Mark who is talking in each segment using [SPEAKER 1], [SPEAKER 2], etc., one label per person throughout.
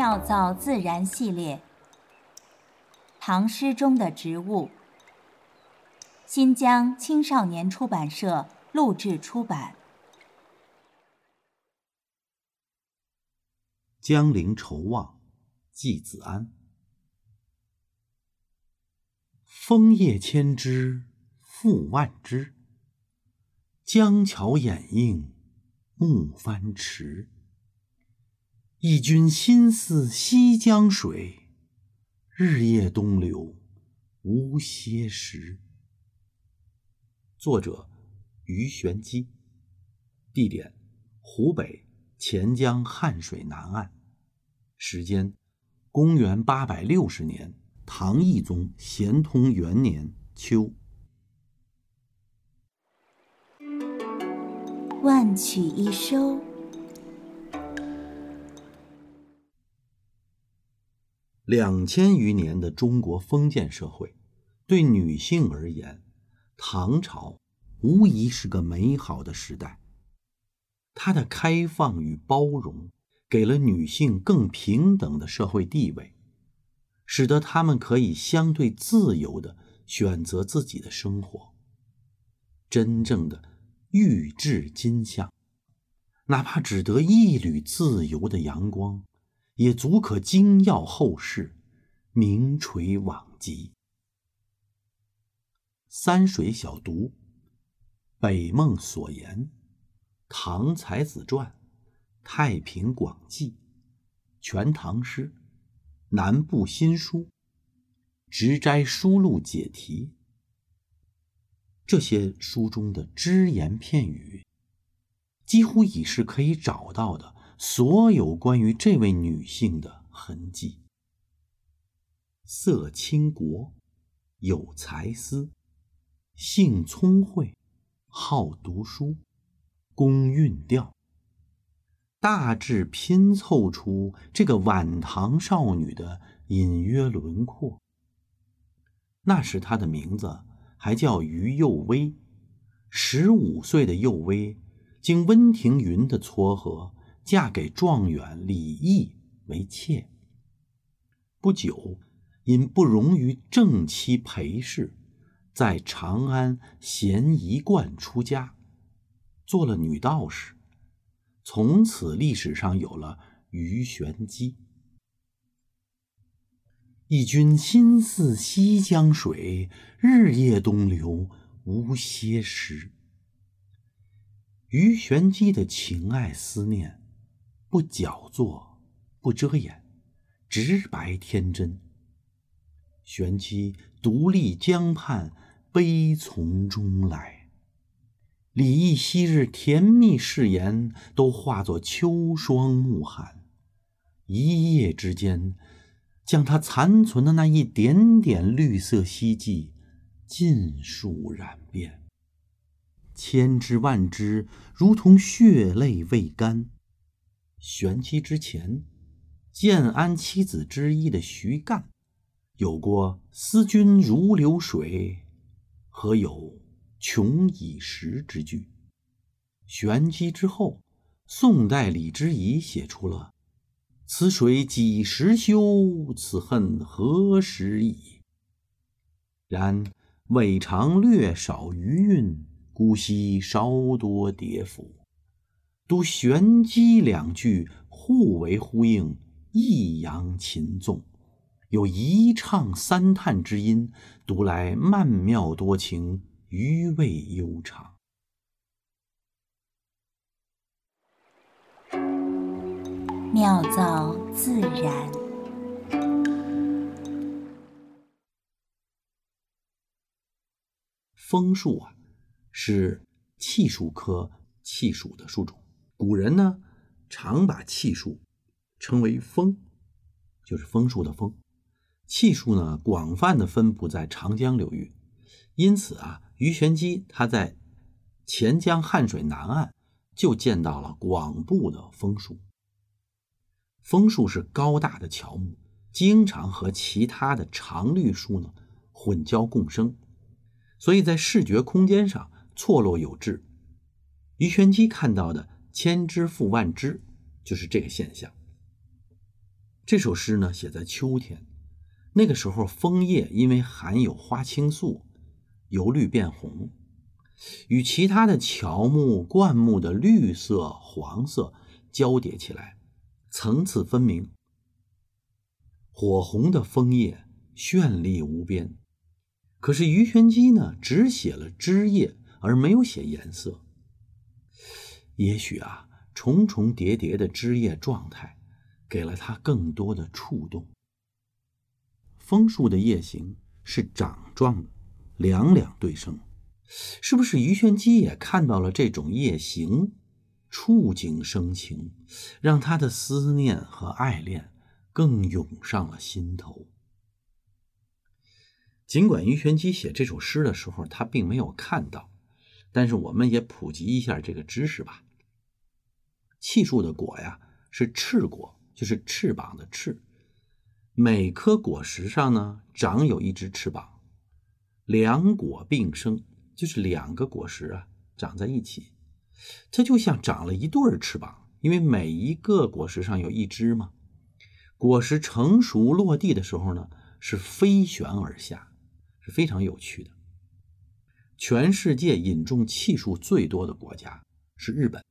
[SPEAKER 1] 妙造自然系列，唐诗中的植物。新疆青少年出版社录制出版。
[SPEAKER 2] 江陵愁望，季子安。枫叶千枝复万枝，江桥掩映暮帆迟。忆君心似西江水，日夜东流无歇时。作者：鱼玄机，地点：湖北潜江汉水南岸，时间：公元八百六十年，唐懿宗咸通元年秋。
[SPEAKER 1] 万曲一收。
[SPEAKER 2] 两千余年的中国封建社会，对女性而言，唐朝无疑是个美好的时代。它的开放与包容，给了女性更平等的社会地位，使得她们可以相对自由地选择自己的生活。真正的玉质金相，哪怕只得一缕自由的阳光。也足可惊耀后世，名垂往极。三水小读，北梦所言，唐才子传，太平广记，全唐诗，南部新书，直斋书录解题。这些书中的只言片语，几乎已是可以找到的。所有关于这位女性的痕迹。色倾国，有才思，性聪慧，好读书，工韵调，大致拼凑出这个晚唐少女的隐约轮廓。那时她的名字还叫于幼薇，十五岁的幼薇，经温庭筠的撮合。嫁给状元李毅为妾。不久，因不容于正妻裴氏，在长安咸宜观出家，做了女道士。从此，历史上有了鱼玄机。一君心似西江水，日夜东流无歇时。鱼玄机的情爱思念。不矫作，不遮掩，直白天真。玄机独立江畔，悲从中来。李毅昔日甜蜜誓言，都化作秋霜暮寒。一夜之间，将他残存的那一点点绿色希冀，尽数染遍。千枝万枝，如同血泪未干。玄机之前，建安七子之一的徐干，有过“思君如流水，何有穷已时”之句。玄机之后，宋代李之仪写出了“此水几时休？此恨何时已？”然未尝略少余韵，姑息稍多叠赋。读玄机两句，互为呼应，抑扬琴纵，有一唱三叹之音，读来曼妙多情，余味悠长。
[SPEAKER 1] 妙造自然。
[SPEAKER 2] 枫树啊，是气树科气属的树种。古人呢，常把气树称为枫，就是枫树的枫。气树呢，广泛的分布在长江流域，因此啊，鱼玄机他在钱江汉水南岸就见到了广布的枫树。枫树是高大的乔木，经常和其他的常绿树呢混交共生，所以在视觉空间上错落有致。鱼玄机看到的。千枝复万枝，就是这个现象。这首诗呢，写在秋天，那个时候枫叶因为含有花青素，由绿变红，与其他的乔木、灌木的绿色、黄色交叠起来，层次分明。火红的枫叶绚丽无边。可是鱼玄机呢，只写了枝叶，而没有写颜色。也许啊，重重叠叠的枝叶状态。给了他更多的触动。枫树的叶形是掌状的，两两对生，是不是于玄机也看到了这种叶形，触景生情，让他的思念和爱恋更涌上了心头？尽管于玄机写这首诗的时候，他并没有看到，但是我们也普及一下这个知识吧。气树的果呀，是翅果。就是翅膀的翅，每颗果实上呢长有一只翅膀，两果并生，就是两个果实啊长在一起，它就像长了一对翅膀，因为每一个果实上有一只嘛。果实成熟落地的时候呢，是飞旋而下，是非常有趣的。全世界引种气树最多的国家是日本，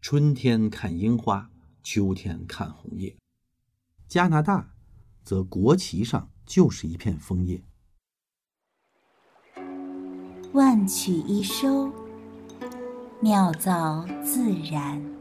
[SPEAKER 2] 春天看樱花。秋天看红叶，加拿大则国旗上就是一片枫叶。
[SPEAKER 1] 万曲一收，妙造自然。